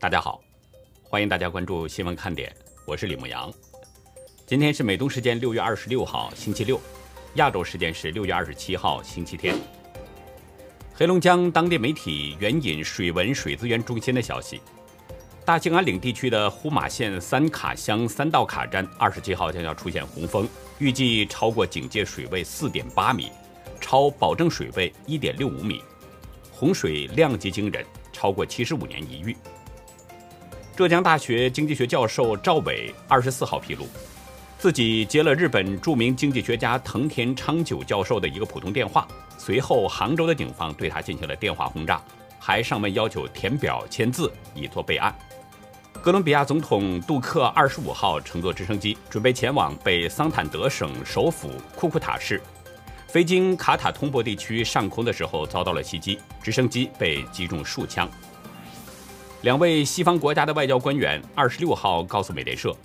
大家好，欢迎大家关注新闻看点，我是李牧阳。今天是美东时间六月二十六号星期六，亚洲时间是六月二十七号星期天。黑龙江当地媒体援引水文水资源中心的消息，大兴安岭地区的呼玛县三卡乡三道卡站二十七号将要出现洪峰，预计超过警戒水位四点八米，超保证水位一点六五米，洪水量级惊人，超过七十五年一遇。浙江大学经济学教授赵伟二十四号披露，自己接了日本著名经济学家藤田昌久教授的一个普通电话。随后，杭州的警方对他进行了电话轰炸，还上门要求填表签字以作备案。哥伦比亚总统杜克二十五号乘坐直升机准备前往北桑坦德省首府库库塔市，飞经卡塔通博地区上空的时候遭到了袭击，直升机被击中数枪。两位西方国家的外交官员二十六号告诉美联社，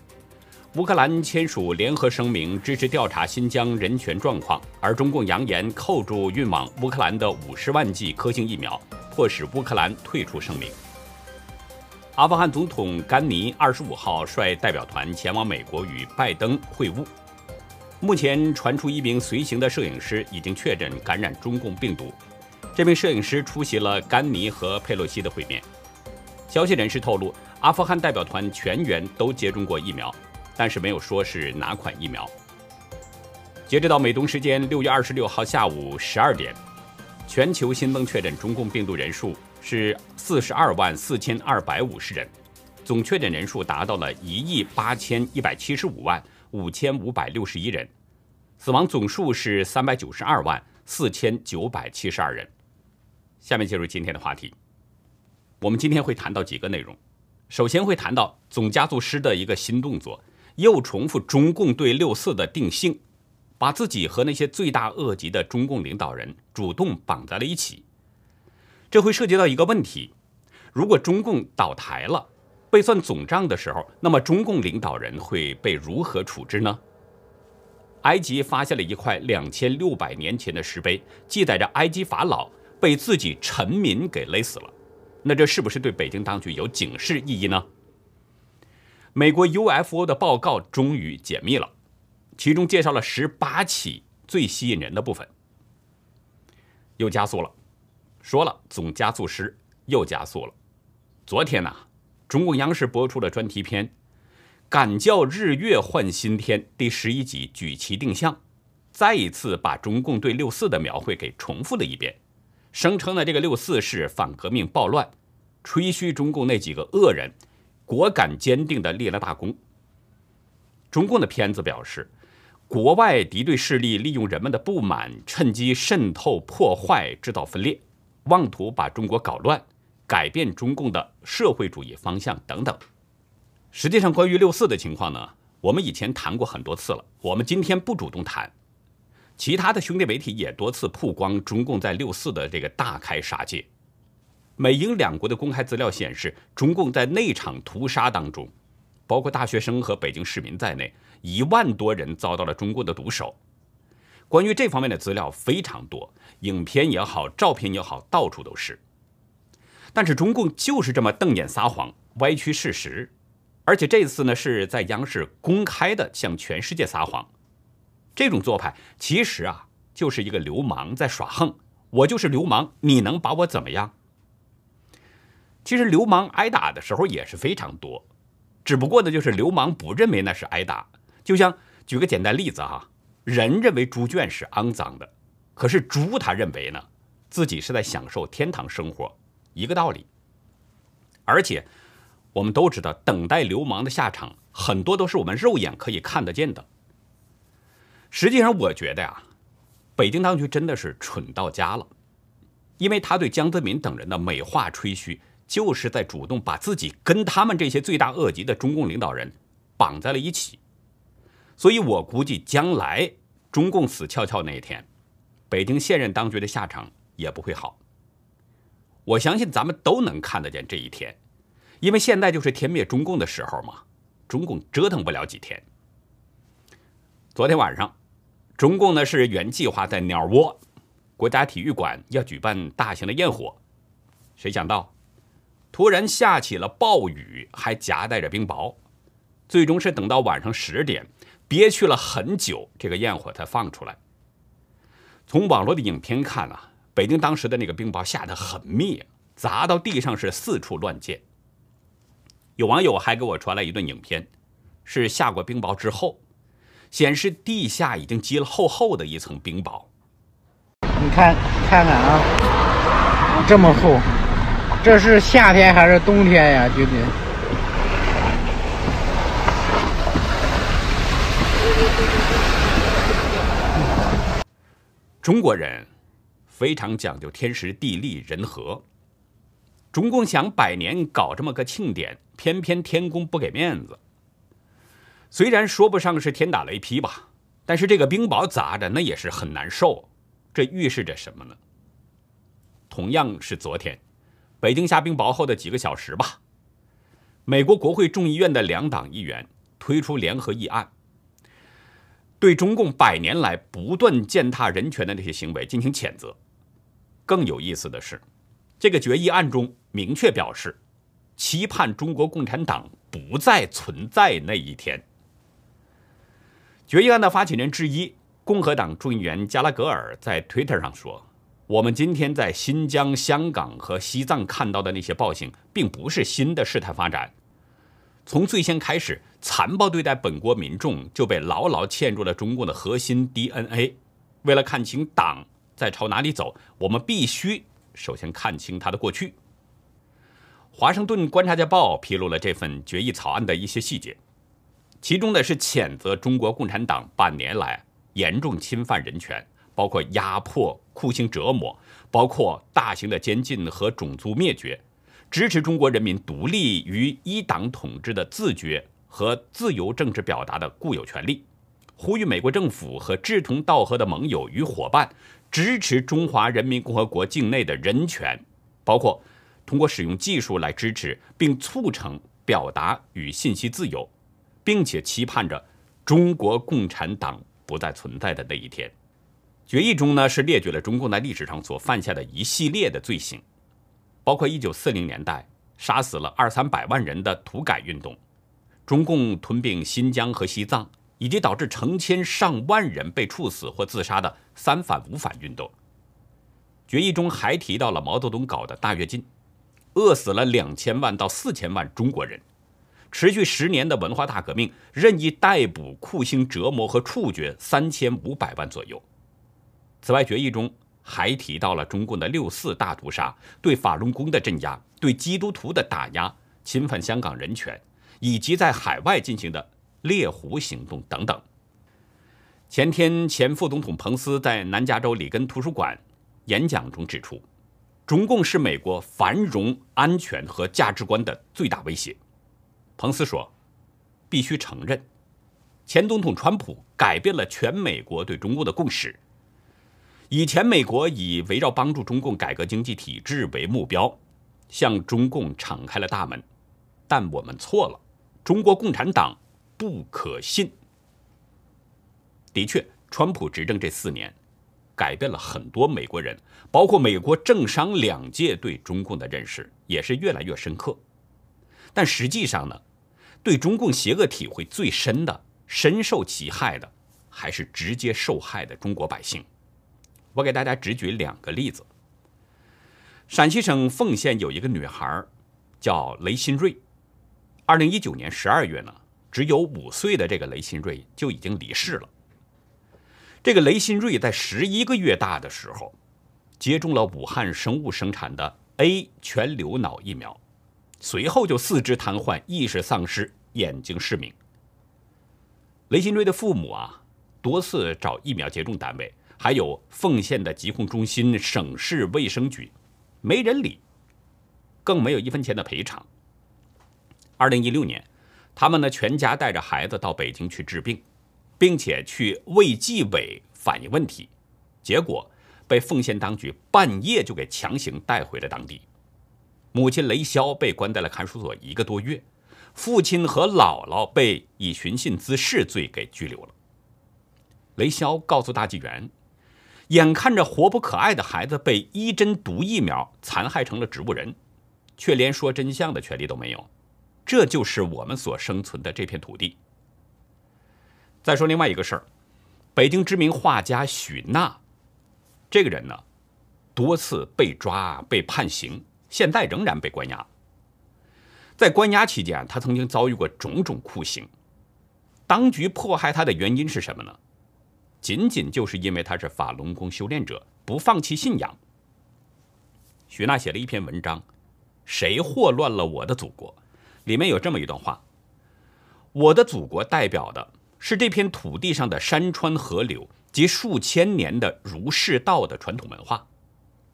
乌克兰签署联合声明支持调查新疆人权状况，而中共扬言扣住运往乌克兰的五十万剂科兴疫苗，迫使乌克兰退出声明。阿富汗总统甘尼二十五号率代表团前往美国与拜登会晤，目前传出一名随行的摄影师已经确诊感染中共病毒，这名摄影师出席了甘尼和佩洛西的会面。消息人士透露，阿富汗代表团全员都接种过疫苗，但是没有说是哪款疫苗。截止到美东时间六月二十六号下午十二点，全球新增确诊中共病毒人数是四十二万四千二百五十人，总确诊人数达到了一亿八千一百七十五万五千五百六十一人，死亡总数是三百九十二万四千九百七十二人。下面进入今天的话题。我们今天会谈到几个内容，首先会谈到总加速师的一个新动作，又重复中共对六四的定性，把自己和那些罪大恶极的中共领导人主动绑在了一起。这会涉及到一个问题：如果中共倒台了，被算总账的时候，那么中共领导人会被如何处置呢？埃及发现了一块两千六百年前的石碑，记载着埃及法老被自己臣民给勒死了。那这是不是对北京当局有警示意义呢？美国 UFO 的报告终于解密了，其中介绍了十八起最吸引人的部分。又加速了，说了总加速师又加速了。昨天呢，中共央视播出了专题片《敢叫日月换新天》第十一集举旗定向，再一次把中共对六四的描绘给重复了一遍。声称呢，这个六四是反革命暴乱，吹嘘中共那几个恶人果敢坚定的立了大功。中共的片子表示，国外敌对势力利用人们的不满，趁机渗透破坏，制造分裂，妄图把中国搞乱，改变中共的社会主义方向等等。实际上，关于六四的情况呢，我们以前谈过很多次了，我们今天不主动谈。其他的兄弟媒体也多次曝光中共在六四的这个大开杀戒。美英两国的公开资料显示，中共在那场屠杀当中，包括大学生和北京市民在内，一万多人遭到了中共的毒手。关于这方面的资料非常多，影片也好，照片也好，到处都是。但是中共就是这么瞪眼撒谎，歪曲事实，而且这次呢是在央视公开的向全世界撒谎。这种做派其实啊，就是一个流氓在耍横。我就是流氓，你能把我怎么样？其实流氓挨打的时候也是非常多，只不过呢，就是流氓不认为那是挨打。就像举个简单例子哈，人认为猪圈是肮脏的，可是猪他认为呢，自己是在享受天堂生活，一个道理。而且我们都知道，等待流氓的下场，很多都是我们肉眼可以看得见的。实际上，我觉得呀，北京当局真的是蠢到家了，因为他对江泽民等人的美化吹嘘，就是在主动把自己跟他们这些罪大恶极的中共领导人绑在了一起。所以我估计，将来中共死翘翘那一天，北京现任当局的下场也不会好。我相信咱们都能看得见这一天，因为现在就是天灭中共的时候嘛，中共折腾不了几天。昨天晚上。中共呢是原计划在鸟窝国家体育馆要举办大型的焰火，谁想到突然下起了暴雨，还夹带着冰雹，最终是等到晚上十点，憋屈了很久，这个焰火才放出来。从网络的影片看啊，北京当时的那个冰雹下得很密，砸到地上是四处乱溅。有网友还给我传来一段影片，是下过冰雹之后，显示地下已经积了厚厚的一层冰雹。你看，看看啊，这么厚。这是夏天还是冬天呀，兄弟？中国人非常讲究天时地利人和。中共想百年搞这么个庆典，偏偏天公不给面子。虽然说不上是天打雷劈吧，但是这个冰雹砸着那也是很难受。这预示着什么呢？同样是昨天。北京下冰雹后的几个小时吧，美国国会众议院的两党议员推出联合议案，对中共百年来不断践踏人权的那些行为进行谴责。更有意思的是，这个决议案中明确表示，期盼中国共产党不再存在那一天。决议案的发起人之一，共和党众议员加拉格尔在 Twitter 上说。我们今天在新疆、香港和西藏看到的那些暴行，并不是新的事态发展。从最先开始残暴对待本国民众，就被牢牢嵌入了中共的核心 DNA。为了看清党在朝哪里走，我们必须首先看清他的过去。华盛顿观察家报披露了这份决议草案的一些细节，其中呢是谴责中国共产党半年来严重侵犯人权。包括压迫、酷刑折磨，包括大型的监禁和种族灭绝，支持中国人民独立于一党统治的自觉和自由政治表达的固有权利，呼吁美国政府和志同道合的盟友与伙伴支持中华人民共和国境内的人权，包括通过使用技术来支持并促成表达与信息自由，并且期盼着中国共产党不再存在的那一天。决议中呢是列举了中共在历史上所犯下的一系列的罪行，包括1940年代杀死了二三百万人的土改运动，中共吞并新疆和西藏，以及导致成千上万人被处死或自杀的三反五反运动。决议中还提到了毛泽东搞的大跃进，饿死了两千万到四千万中国人，持续十年的文化大革命，任意逮捕、酷刑折磨和处决三千五百万左右。此外，决议中还提到了中共的六四大屠杀、对法轮功的镇压、对基督徒的打压、侵犯香港人权，以及在海外进行的猎狐行动等等。前天，前副总统彭斯在南加州里根图书馆演讲中指出，中共是美国繁荣、安全和价值观的最大威胁。彭斯说：“必须承认，前总统川普改变了全美国对中共的共识。”以前，美国以围绕帮助中共改革经济体制为目标，向中共敞开了大门，但我们错了。中国共产党不可信。的确，川普执政这四年，改变了很多美国人，包括美国政商两界对中共的认识也是越来越深刻。但实际上呢，对中共邪恶体会最深的、深受其害的，还是直接受害的中国百姓。我给大家只举两个例子。陕西省凤县有一个女孩，叫雷新瑞。二零一九年十二月呢，只有五岁的这个雷新瑞就已经离世了。这个雷新瑞在十一个月大的时候，接种了武汉生物生产的 A 全流脑疫苗，随后就四肢瘫痪、意识丧失、眼睛失明。雷新瑞的父母啊，多次找疫苗接种单位。还有奉县的疾控中心、省市卫生局，没人理，更没有一分钱的赔偿。二零一六年，他们呢全家带着孩子到北京去治病，并且去卫计委反映问题，结果被奉县当局半夜就给强行带回了当地。母亲雷潇被关在了看守所一个多月，父亲和姥姥被以寻衅滋事罪给拘留了。雷潇告诉大纪元。眼看着活泼可爱的孩子被一针毒疫苗残害成了植物人，却连说真相的权利都没有。这就是我们所生存的这片土地。再说另外一个事儿，北京知名画家许娜，这个人呢，多次被抓被判刑，现在仍然被关押。在关押期间，他曾经遭遇过种种酷刑。当局迫害他的原因是什么呢？仅仅就是因为他是法轮功修炼者，不放弃信仰。许娜写了一篇文章，《谁祸乱了我的祖国》，里面有这么一段话：“我的祖国代表的是这片土地上的山川河流及数千年的儒释道的传统文化。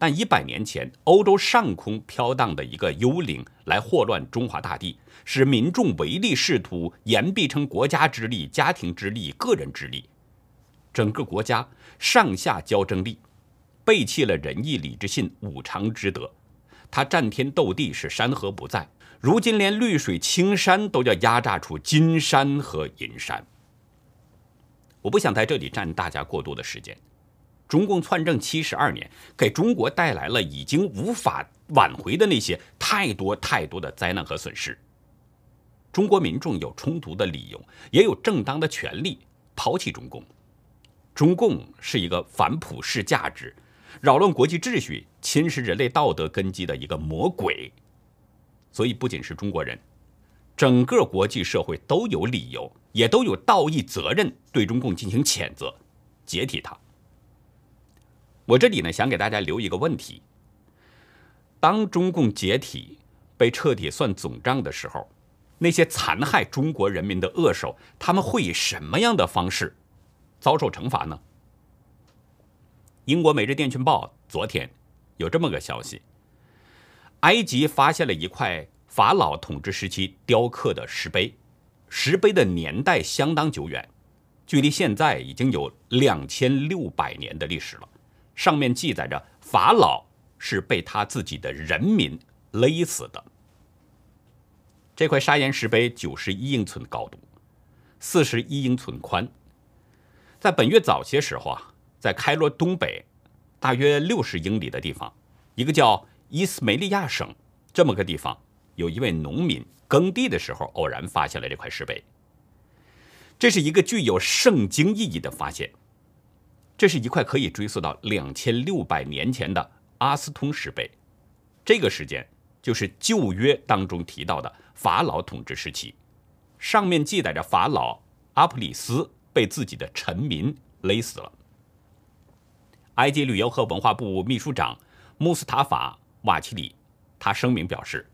但一百年前，欧洲上空飘荡的一个幽灵来祸乱中华大地，使民众唯利是图，言必称国家之力、家庭之力、个人之力。”整个国家上下交争力，背弃了仁义礼智信五常之德，他战天斗地是山河不在，如今连绿水青山都要压榨出金山和银山。我不想在这里占大家过多的时间。中共篡政七十二年，给中国带来了已经无法挽回的那些太多太多的灾难和损失。中国民众有充足的理由，也有正当的权利抛弃中共。中共是一个反普世价值、扰乱国际秩序、侵蚀人类道德根基的一个魔鬼，所以不仅是中国人，整个国际社会都有理由，也都有道义责任对中共进行谴责、解体它。我这里呢，想给大家留一个问题：当中共解体、被彻底算总账的时候，那些残害中国人民的恶手，他们会以什么样的方式？遭受惩罚呢？英国《每日电讯报》昨天有这么个消息：埃及发现了一块法老统治时期雕刻的石碑，石碑的年代相当久远，距离现在已经有两千六百年的历史了。上面记载着法老是被他自己的人民勒死的。这块砂岩石碑九十一英寸高度，四十一英寸宽。在本月早些时候啊，在开罗东北大约六十英里的地方，一个叫伊斯梅利亚省这么个地方，有一位农民耕地的时候偶然发现了这块石碑。这是一个具有圣经意义的发现。这是一块可以追溯到两千六百年前的阿斯通石碑，这个时间就是旧约当中提到的法老统治时期，上面记载着法老阿普里斯。被自己的臣民勒死了。埃及旅游和文化部秘书长穆斯塔法瓦齐里，他声明表示，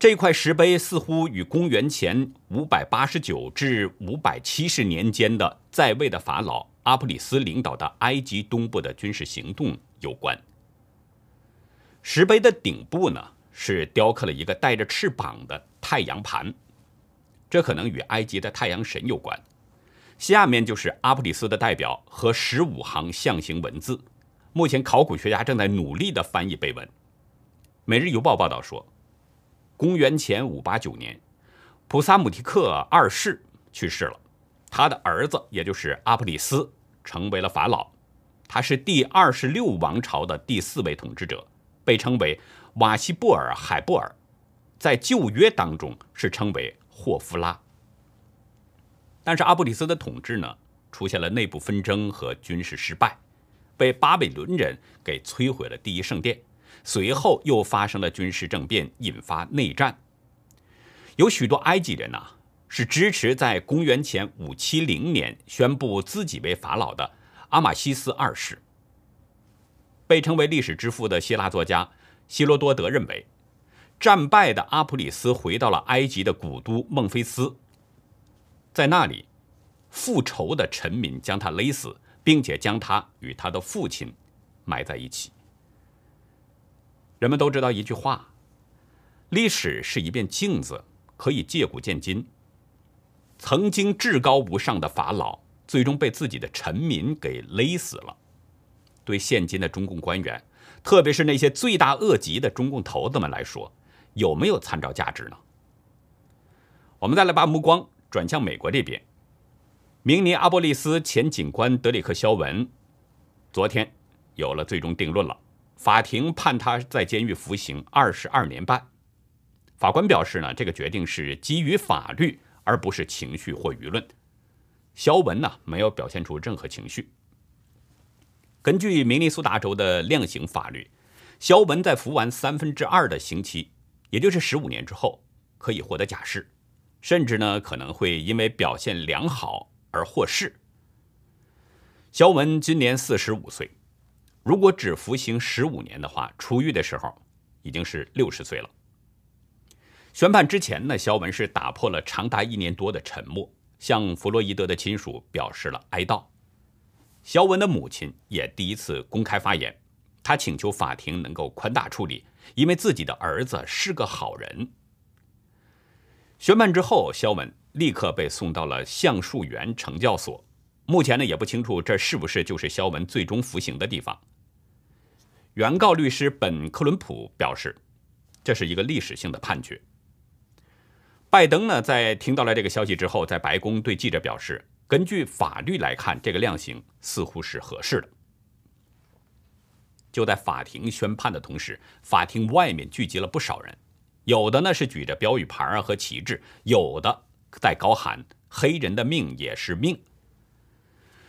这块石碑似乎与公元前五百八十九至五百七十年间的在位的法老阿普里斯领导的埃及东部的军事行动有关。石碑的顶部呢，是雕刻了一个带着翅膀的太阳盘，这可能与埃及的太阳神有关。下面就是阿普里斯的代表和十五行象形文字，目前考古学家正在努力的翻译碑文。每日邮报报道说，公元前五八九年，普萨姆提克二世去世了，他的儿子也就是阿普里斯成为了法老，他是第二十六王朝的第四位统治者，被称为瓦西布尔海布尔，在旧约当中是称为霍夫拉。但是阿布里斯的统治呢，出现了内部纷争和军事失败，被巴比伦人给摧毁了第一圣殿，随后又发生了军事政变，引发内战。有许多埃及人呐，是支持在公元前五七零年宣布自己为法老的阿马西斯二世。被称为历史之父的希腊作家希罗多德认为，战败的阿普里斯回到了埃及的古都孟菲斯。在那里，复仇的臣民将他勒死，并且将他与他的父亲埋在一起。人们都知道一句话：历史是一面镜子，可以借古鉴今。曾经至高无上的法老，最终被自己的臣民给勒死了。对现今的中共官员，特别是那些罪大恶极的中共头子们来说，有没有参照价值呢？我们再来把目光。转向美国这边，明尼阿波利斯前警官德里克·肖文昨天有了最终定论了。法庭判他在监狱服刑二十二年半。法官表示呢，这个决定是基于法律，而不是情绪或舆论。肖文呢，没有表现出任何情绪。根据明尼苏达州的量刑法律，肖文在服完三分之二的刑期，也就是十五年之后，可以获得假释，甚至呢可能会因为表现良好而获释。肖文今年四十五岁，如果只服刑十五年的话，出狱的时候已经是六十岁了。宣判之前呢，肖文是打破了长达一年多的沉默，向弗洛伊德的亲属表示了哀悼。肖文的母亲也第一次公开发言，他请求法庭能够宽大处理，因为自己的儿子是个好人。宣判之后，肖文立刻被送到了橡树园惩教所，目前呢也不清楚这是不是就是肖文最终服刑的地方。原告律师本克伦普表示，这是一个历史性的判决。拜登呢，在听到了这个消息之后，在白宫对记者表示，根据法律来看，这个量刑似乎是合适的。就在法庭宣判的同时，法庭外面聚集了不少人，有的呢是举着标语牌啊和旗帜，有的在高喊“黑人的命也是命”。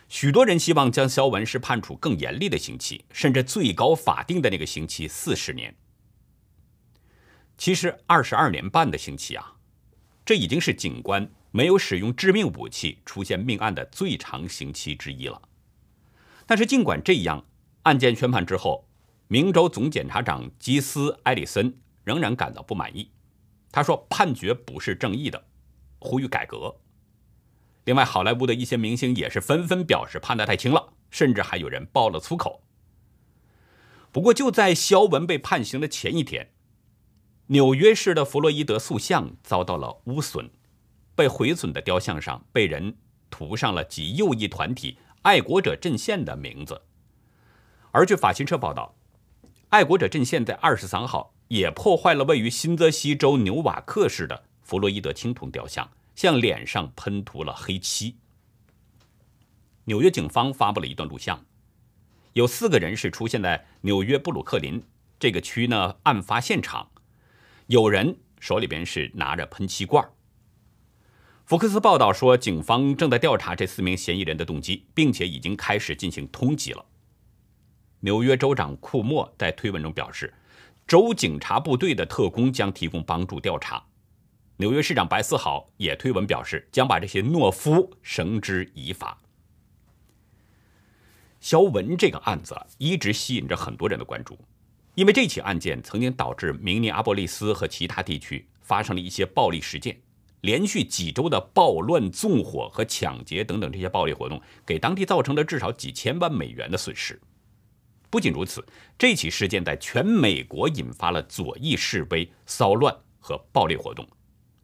许多人希望将肖文是判处更严厉的刑期，甚至最高法定的那个刑期四十年。其实二十二年半的刑期啊。这已经是警官没有使用致命武器出现命案的最长刑期之一了。但是，尽管这样，案件宣判之后，明州总检察长基斯·埃里森仍然感到不满意。他说：“判决不是正义的，呼吁改革。”另外，好莱坞的一些明星也是纷纷表示判得太轻了，甚至还有人爆了粗口。不过，就在肖文被判刑的前一天。纽约市的弗洛伊德塑像遭到了污损，被毁损的雕像上被人涂上了极右翼团体爱国者阵线的名字。而据法新社报道，爱国者阵线在二十三号也破坏了位于新泽西州纽瓦克市的弗洛伊德青铜雕像，向脸上喷涂了黑漆。纽约警方发布了一段录像，有四个人是出现在纽约布鲁克林这个区呢案发现场。有人手里边是拿着喷漆罐。福克斯报道说，警方正在调查这四名嫌疑人的动机，并且已经开始进行通缉了。纽约州长库莫在推文中表示，州警察部队的特工将提供帮助调查。纽约市长白思豪也推文表示，将把这些懦夫绳之以法。肖文这个案子一直吸引着很多人的关注。因为这起案件曾经导致明尼阿波利斯和其他地区发生了一些暴力事件，连续几周的暴乱、纵火和抢劫等等这些暴力活动，给当地造成了至少几千万美元的损失。不仅如此，这起事件在全美国引发了左翼示威、骚乱和暴力活动，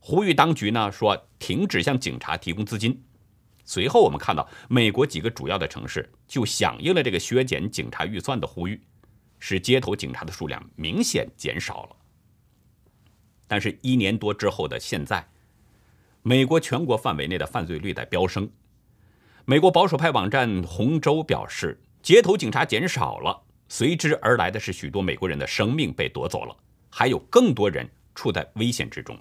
呼吁当局呢说停止向警察提供资金。随后我们看到，美国几个主要的城市就响应了这个削减警察预算的呼吁。使街头警察的数量明显减少了。但是，一年多之后的现在，美国全国范围内的犯罪率在飙升。美国保守派网站红州表示，街头警察减少了，随之而来的是许多美国人的生命被夺走了，还有更多人处在危险之中。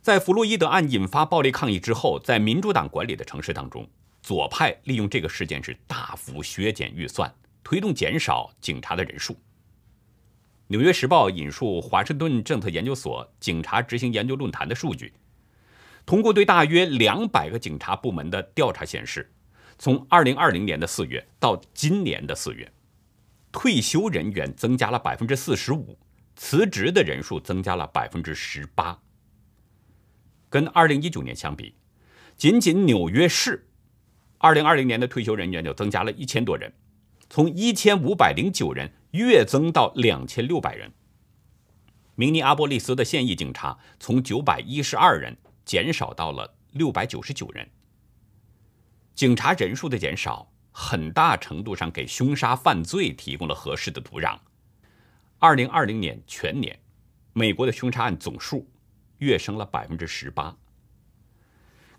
在弗洛伊德案引发暴力抗议之后，在民主党管理的城市当中，左派利用这个事件是大幅削减预算。推动减少警察的人数。《纽约时报》引述华盛顿政策研究所警察执行研究论坛的数据，通过对大约两百个警察部门的调查显示，从二零二零年的四月到今年的四月，退休人员增加了百分之四十五，辞职的人数增加了百分之十八。跟二零一九年相比，仅仅纽约市二零二零年的退休人员就增加了一千多人。从一千五百零九人跃增到两千六百人。明尼阿波利斯的现役警察从九百一十二人减少到了六百九十九人。警察人数的减少，很大程度上给凶杀犯罪提供了合适的土壤。二零二零年全年，美国的凶杀案总数跃升了百分之十八。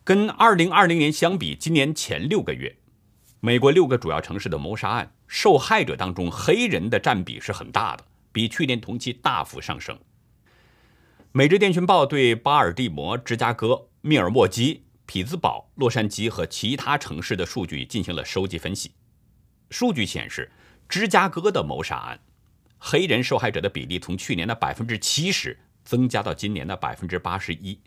跟二零二零年相比，今年前六个月，美国六个主要城市的谋杀案。受害者当中黑人的占比是很大的，比去年同期大幅上升。美日电讯报对巴尔的摩、芝加哥、密尔沃基、匹兹堡、洛杉矶和其他城市的数据进行了收集分析。数据显示，芝加哥的谋杀案，黑人受害者的比例从去年的百分之七十增加到今年的百分之八十一。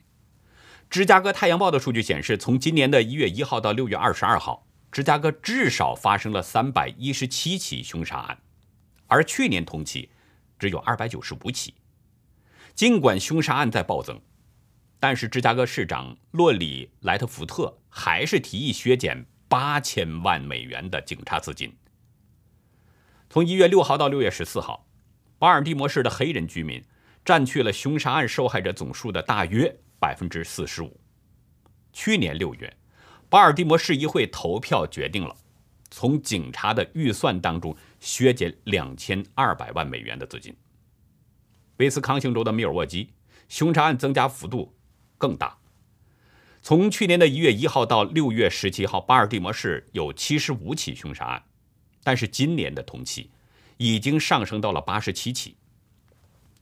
芝加哥太阳报的数据显示，从今年的一月一号到六月二十二号，芝加哥至少发生了三百一十七起凶杀案，而去年同期只有二百九十五起。尽管凶杀案在暴增，但是芝加哥市长洛里莱特福特还是提议削减八千万美元的警察资金。从一月六号到六月十四号，巴尔的摩市的黑人居民占据了凶杀案受害者总数的大约百分之四十五。去年六月，巴尔的摩市议会投票决定了从警察的预算当中削减两千二百万美元的资金。威斯康星州的密尔沃基凶杀案增加幅度更大。从去年的一月一号到六月十七号，巴尔的摩市有七十五起凶杀案，但是今年的同期已经上升到了八十七起。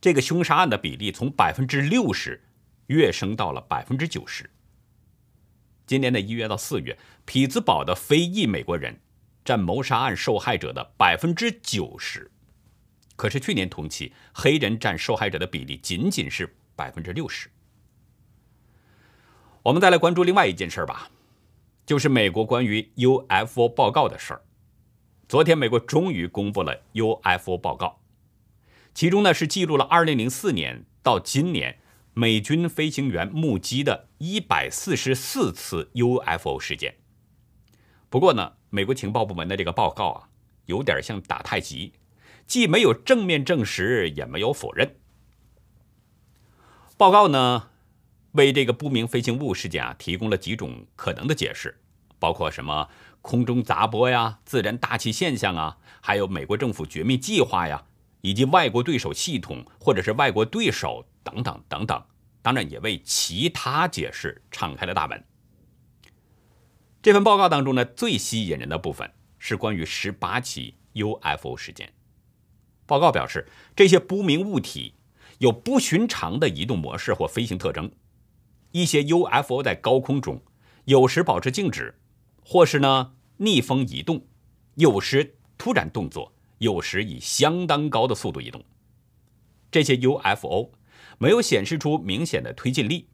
这个凶杀案的比例从百分之六十跃升到了百分之九十。今年的一月到四月，匹兹堡的非裔美国人占谋杀案受害者的百分之九十。可是去年同期，黑人占受害者的比例仅仅是百分之六十。我们再来关注另外一件事吧，就是美国关于 UFO 报告的事儿。昨天，美国终于公布了 UFO 报告，其中呢是记录了2004年到今年美军飞行员目击的144次 UFO 事件。不过呢，美国情报部门的这个报告啊，有点像打太极。既没有正面证实，也没有否认。报告呢，为这个不明飞行物事件啊提供了几种可能的解释，包括什么空中杂波呀、自然大气现象啊，还有美国政府绝密计划呀，以及外国对手系统或者是外国对手等等等等。当然，也为其他解释敞开了大门。这份报告当中呢，最吸引人的部分是关于十八起 UFO 事件。报告表示，这些不明物体有不寻常的移动模式或飞行特征。一些 UFO 在高空中有时保持静止，或是呢逆风移动，有时突然动作，有时以相当高的速度移动。这些 UFO 没有显示出明显的推进力，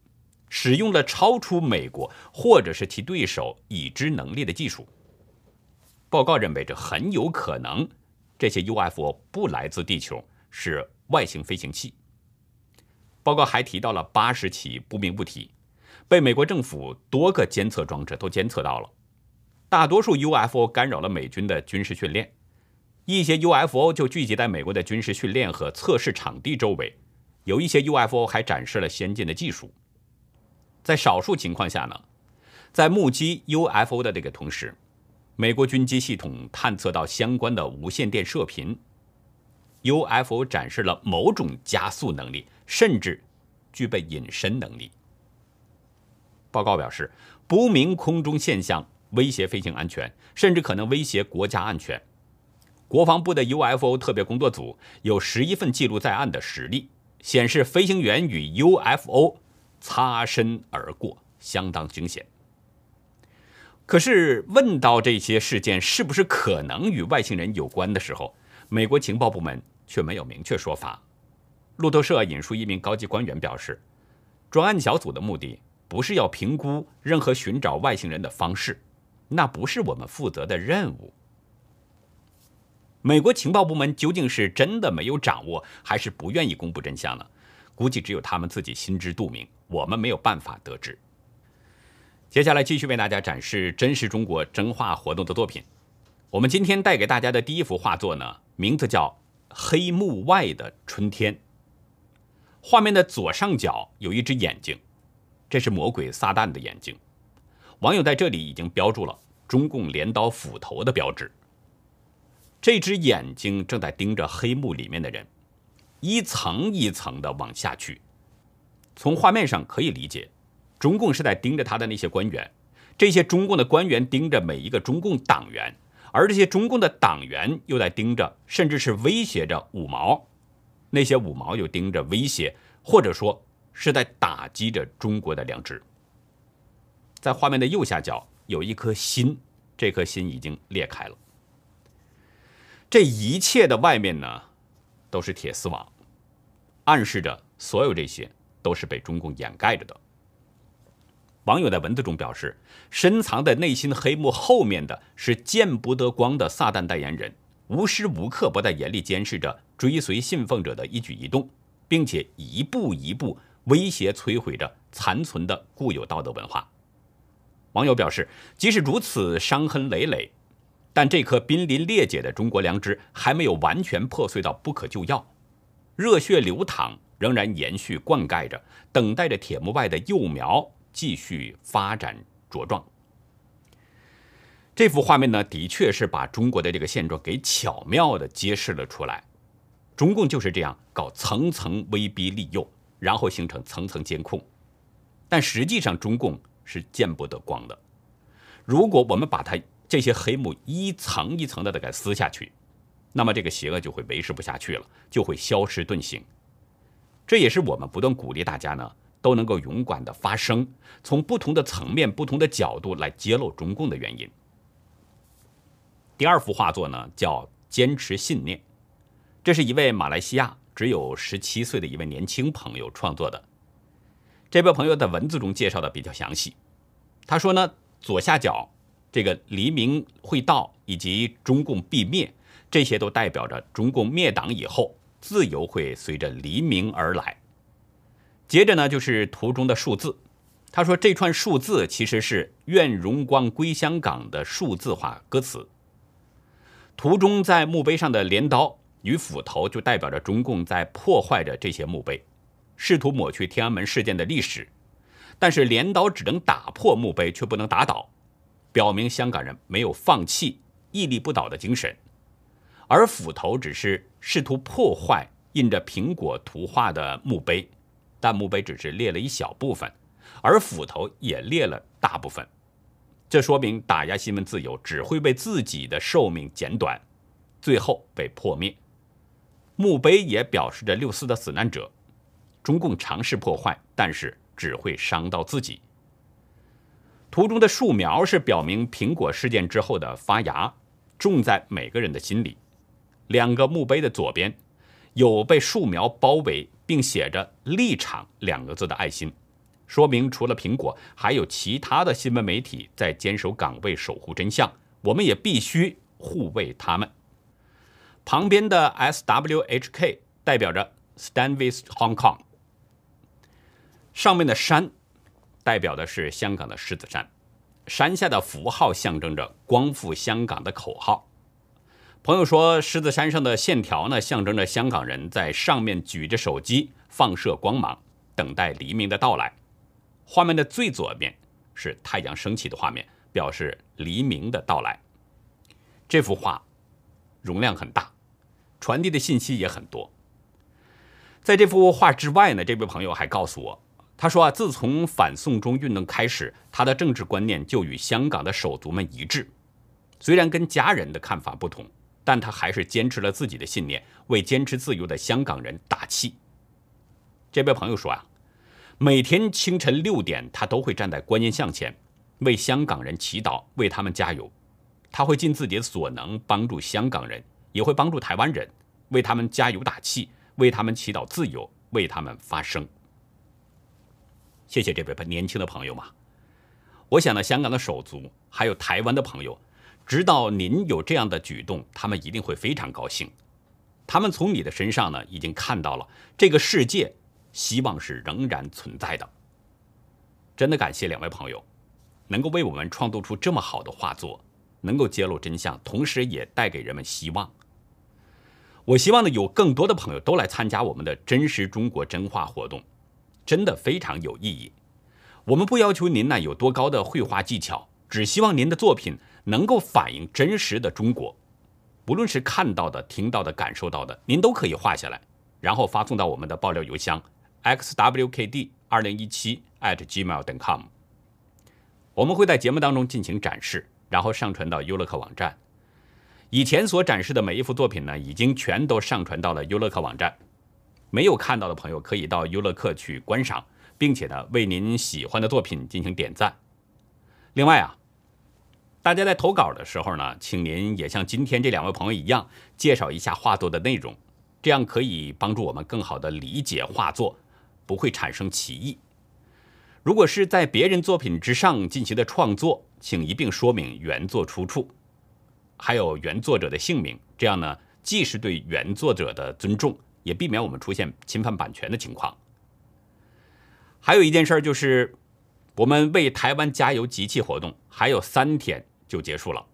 使用了超出美国或者是其对手已知能力的技术。报告认为，这很有可能。这些 UFO 不来自地球，是外星飞行器。报告还提到了八十起不明物体，被美国政府多个监测装置都监测到了。大多数 UFO 干扰了美军的军事训练，一些 UFO 就聚集在美国的军事训练和测试场地周围。有一些 UFO 还展示了先进的技术。在少数情况下呢，在目击 UFO 的这个同时。美国军机系统探测到相关的无线电射频，UFO 展示了某种加速能力，甚至具备隐身能力。报告表示，不明空中现象威胁飞行安全，甚至可能威胁国家安全。国防部的 UFO 特别工作组有十一份记录在案的实例，显示飞行员与 UFO 擦身而过，相当惊险。可是问到这些事件是不是可能与外星人有关的时候，美国情报部门却没有明确说法。路透社引述一名高级官员表示，专案小组的目的不是要评估任何寻找外星人的方式，那不是我们负责的任务。美国情报部门究竟是真的没有掌握，还是不愿意公布真相呢？估计只有他们自己心知肚明，我们没有办法得知。接下来继续为大家展示真实中国真画活动的作品。我们今天带给大家的第一幅画作呢，名字叫《黑幕外的春天》。画面的左上角有一只眼睛，这是魔鬼撒旦的眼睛。网友在这里已经标注了中共镰刀斧头的标志。这只眼睛正在盯着黑幕里面的人，一层一层的往下去。从画面上可以理解。中共是在盯着他的那些官员，这些中共的官员盯着每一个中共党员，而这些中共的党员又在盯着，甚至是威胁着五毛，那些五毛又盯着威胁，或者说是在打击着中国的良知。在画面的右下角有一颗心，这颗心已经裂开了。这一切的外面呢，都是铁丝网，暗示着所有这些都是被中共掩盖着的。网友在文字中表示，深藏在内心黑幕后面的是见不得光的撒旦代言人，无时无刻不在严厉监视着追随信奉者的一举一动，并且一步一步威胁摧毁着残存的固有道德文化。网友表示，即使如此伤痕累累，但这颗濒临裂解的中国良知还没有完全破碎到不可救药，热血流淌仍然延续灌溉着，等待着铁幕外的幼苗。继续发展茁壮。这幅画面呢，的确是把中国的这个现状给巧妙地揭示了出来。中共就是这样搞层层威逼利诱，然后形成层层监控。但实际上，中共是见不得光的。如果我们把它这些黑幕一层一层的给撕下去，那么这个邪恶就会维持不下去了，就会消失遁形。这也是我们不断鼓励大家呢。都能够勇敢的发声，从不同的层面、不同的角度来揭露中共的原因。第二幅画作呢，叫《坚持信念》，这是一位马来西亚只有十七岁的一位年轻朋友创作的。这位朋友在文字中介绍的比较详细。他说呢，左下角这个黎明会到以及中共必灭，这些都代表着中共灭党以后，自由会随着黎明而来。接着呢，就是图中的数字。他说这串数字其实是“愿荣光归香港”的数字化歌词。图中在墓碑上的镰刀与斧头，就代表着中共在破坏着这些墓碑，试图抹去天安门事件的历史。但是镰刀只能打破墓碑，却不能打倒，表明香港人没有放弃、屹立不倒的精神。而斧头只是试图破坏印着苹果图画的墓碑。但墓碑只是裂了一小部分，而斧头也裂了大部分，这说明打压新闻自由只会被自己的寿命减短，最后被破灭。墓碑也表示着六四的死难者，中共尝试破坏，但是只会伤到自己。图中的树苗是表明苹果事件之后的发芽，种在每个人的心里。两个墓碑的左边有被树苗包围。并写着“立场”两个字的爱心，说明除了苹果，还有其他的新闻媒体在坚守岗位，守护真相。我们也必须护卫他们。旁边的 S W H K 代表着 Stand with Hong Kong。上面的山代表的是香港的狮子山，山下的符号象征着光复香港的口号。朋友说，狮子山上的线条呢，象征着香港人在上面举着手机放射光芒，等待黎明的到来。画面的最左边是太阳升起的画面，表示黎明的到来。这幅画容量很大，传递的信息也很多。在这幅画之外呢，这位朋友还告诉我，他说啊，自从反送中运动开始，他的政治观念就与香港的手足们一致，虽然跟家人的看法不同。但他还是坚持了自己的信念，为坚持自由的香港人打气。这位朋友说啊，每天清晨六点，他都会站在观音像前，为香港人祈祷，为他们加油。他会尽自己的所能帮助香港人，也会帮助台湾人，为他们加油打气，为他们祈祷自由，为他们发声。谢谢这位年轻的朋友嘛。我想呢，香港的手足还有台湾的朋友。直到您有这样的举动，他们一定会非常高兴。他们从你的身上呢，已经看到了这个世界希望是仍然存在的。真的感谢两位朋友，能够为我们创作出这么好的画作，能够揭露真相，同时也带给人们希望。我希望呢，有更多的朋友都来参加我们的真实中国真画活动，真的非常有意义。我们不要求您呢有多高的绘画技巧，只希望您的作品。能够反映真实的中国，不论是看到的、听到的、感受到的，您都可以画下来，然后发送到我们的爆料邮箱 xwkd 二零一七 at gmail.com。我们会在节目当中进行展示，然后上传到优乐客网站。以前所展示的每一幅作品呢，已经全都上传到了优乐客网站。没有看到的朋友可以到优乐客去观赏，并且呢，为您喜欢的作品进行点赞。另外啊，大家在投稿的时候呢，请您也像今天这两位朋友一样，介绍一下画作的内容，这样可以帮助我们更好的理解画作，不会产生歧义。如果是在别人作品之上进行的创作，请一并说明原作出处。还有原作者的姓名，这样呢，既是对原作者的尊重，也避免我们出现侵犯版权的情况。还有一件事就是，我们为台湾加油集气活动还有三天就结束了，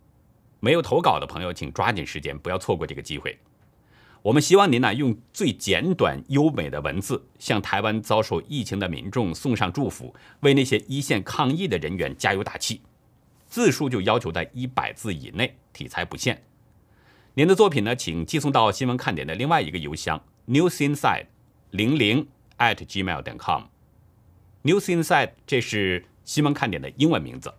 没有投稿的朋友，请抓紧时间，不要错过这个机会。我们希望您呢，用最简短优美的文字，向台湾遭受疫情的民众送上祝福，为那些一线抗疫的人员加油打气。字数就要求在一百字以内，题材不限。您的作品呢，请寄送到新闻看点的另外一个邮箱 newsinside 零零 at gmail 点 com。newsinside 这是新闻看点的英文名字。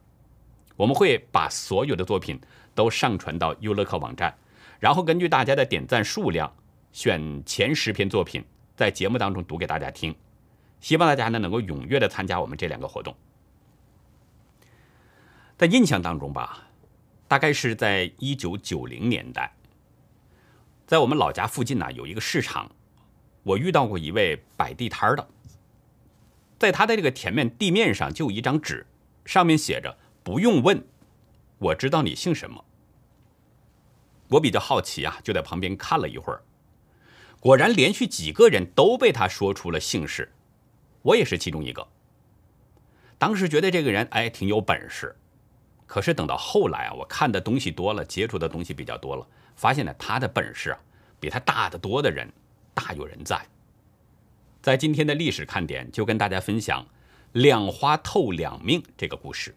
我们会把所有的作品都上传到优乐客网站，然后根据大家的点赞数量，选前十篇作品在节目当中读给大家听。希望大家呢能够踊跃的参加我们这两个活动。在印象当中吧，大概是在一九九零年代，在我们老家附近呢有一个市场，我遇到过一位摆地摊的，在他的这个前面地面上就有一张纸，上面写着“不用问，我知道你姓什么”。我比较好奇啊，就在旁边看了一会儿，果然连续几个人都被他说出了姓氏，我也是其中一个。当时觉得这个人哎挺有本事。可是等到后来啊，我看的东西多了，接触的东西比较多了，发现呢，他的本事啊，比他大得多的人大有人在。在今天的历史看点，就跟大家分享“两花透两命”这个故事。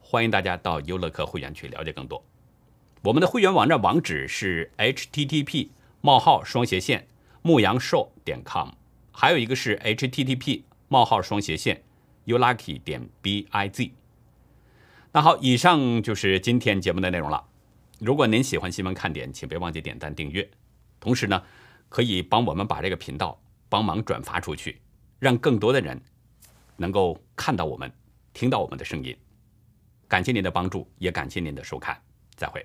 欢迎大家到优乐客会员区了解更多。我们的会员网站网址是 http: 冒号双斜线牧羊兽点 com，还有一个是 http: 冒号双斜线 youlucky 点 biz。那好，以上就是今天节目的内容了。如果您喜欢新闻看点，请别忘记点赞订阅，同时呢，可以帮我们把这个频道帮忙转发出去，让更多的人能够看到我们、听到我们的声音。感谢您的帮助，也感谢您的收看，再会。